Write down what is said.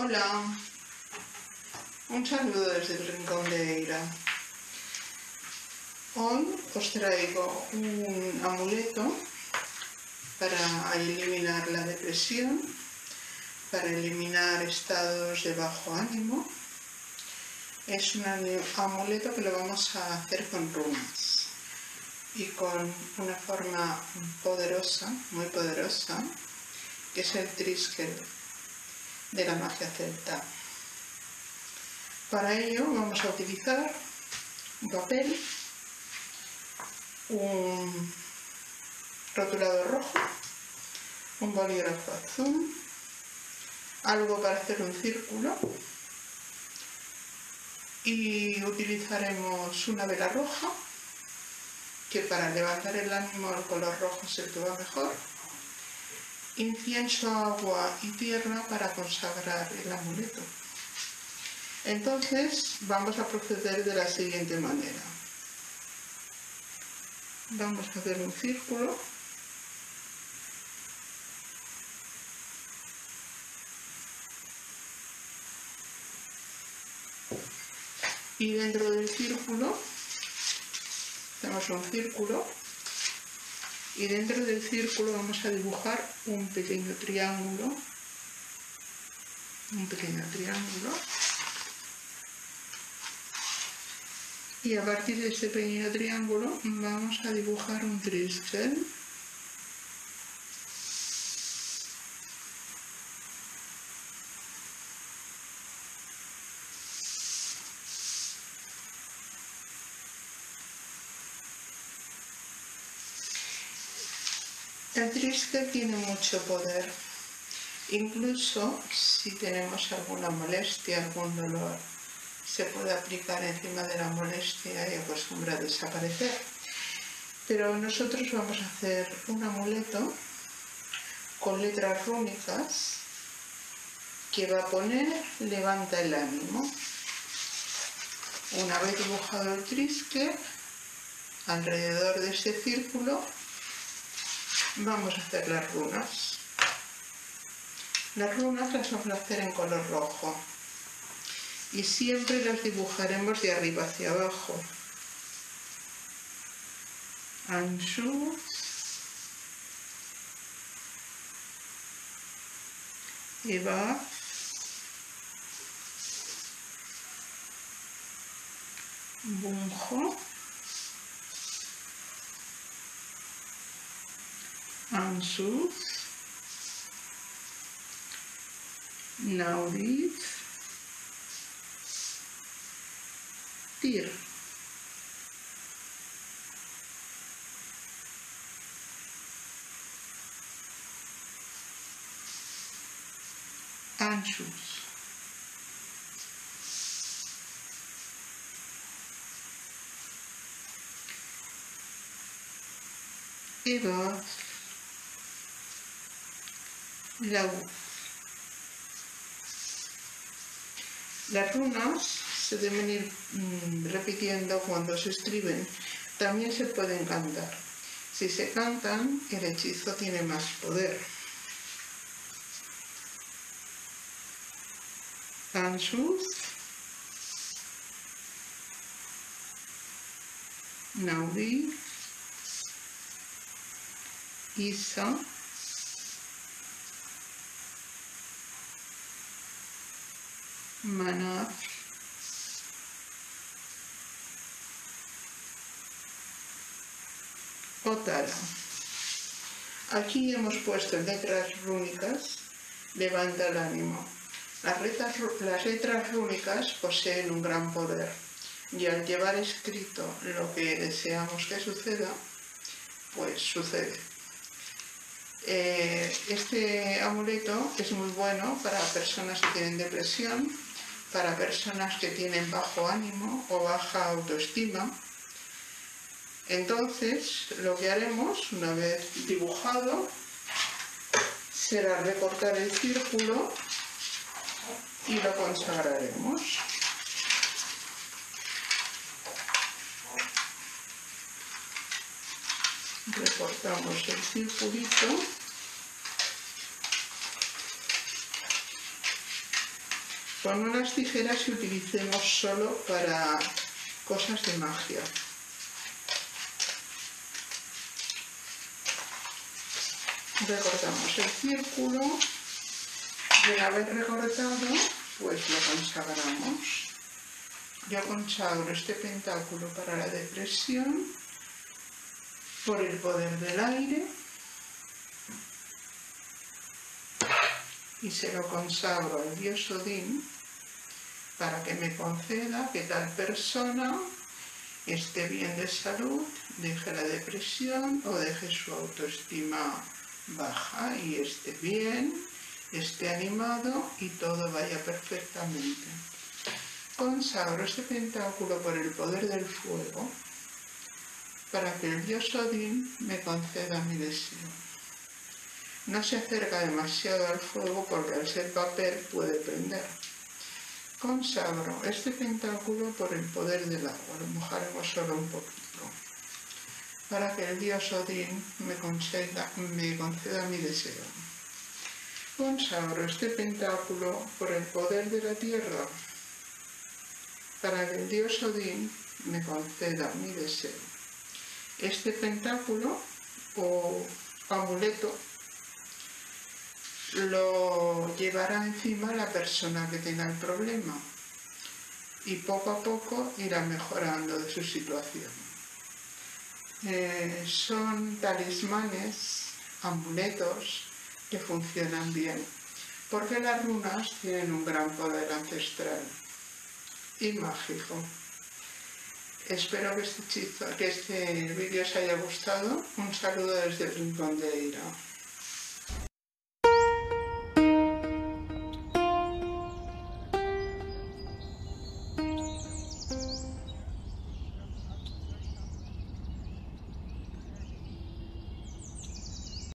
Hola, un saludo desde el Rincón de Eira. Hoy os traigo un amuleto para eliminar la depresión, para eliminar estados de bajo ánimo. Es un amuleto que lo vamos a hacer con runas y con una forma poderosa, muy poderosa, que es el Trisker de la magia celta. Para ello vamos a utilizar un papel, un rotulador rojo, un bolígrafo azul, algo para hacer un círculo y utilizaremos una vela roja que para levantar el ánimo el color rojo es el va mejor incienso, agua y tierra para consagrar el amuleto. Entonces vamos a proceder de la siguiente manera. Vamos a hacer un círculo. Y dentro del círculo, hacemos un círculo y dentro del círculo vamos a dibujar un pequeño triángulo, un pequeño triángulo. Y a partir de este pequeño triángulo vamos a dibujar un triskel El triste tiene mucho poder. Incluso si tenemos alguna molestia, algún dolor, se puede aplicar encima de la molestia y acostumbra a desaparecer. Pero nosotros vamos a hacer un amuleto con letras rúnicas que va a poner levanta el ánimo. Una vez dibujado el trisque, alrededor de ese círculo vamos a hacer las runas. Las runas las vamos a hacer en color rojo y siempre las dibujaremos de arriba hacia abajo. Anshus, Eva, Bunjo, Ansuz, Naudit, Tir. Anschluss. Eva la Las runas se deben ir mm, repitiendo cuando se escriben. También se pueden cantar. Si se cantan, el hechizo tiene más poder. Ansus, Nauri, Isa, Manaf. Otara. Aquí hemos puesto letras rúnicas, levanta el ánimo. Las letras, las letras rúnicas poseen un gran poder y al llevar escrito lo que deseamos que suceda, pues sucede. Eh, este amuleto es muy bueno para personas que tienen depresión, para personas que tienen bajo ánimo o baja autoestima. Entonces, lo que haremos, una vez dibujado, será recortar el círculo y lo consagraremos. Recortamos el circulito con unas tijeras y utilicemos solo para cosas de magia. Recortamos el círculo y una vez recortado, pues lo consagramos. Yo consagro este pentáculo para la depresión por el poder del aire y se lo consagro al dios Odín para que me conceda que tal persona esté bien de salud, deje la depresión o deje su autoestima baja y esté bien, esté animado y todo vaya perfectamente. Consagro este pentáculo por el poder del fuego para que el dios Odín me conceda mi deseo. No se acerca demasiado al fuego porque al ser papel puede prender. Consagro este pentáculo por el poder del agua, lo mojaremos solo un poquito, para que el dios Odín me, conceda, me conceda mi deseo. Consagro este pentáculo por el poder de la tierra, para que el dios Odín me conceda mi deseo. Este pentáculo o amuleto lo llevará encima la persona que tenga el problema y poco a poco irá mejorando de su situación. Eh, son talismanes, amuletos que funcionan bien, porque las runas tienen un gran poder ancestral y mágico. Espero que este, que este vídeo os haya gustado. Un saludo desde el Rincón de Ira.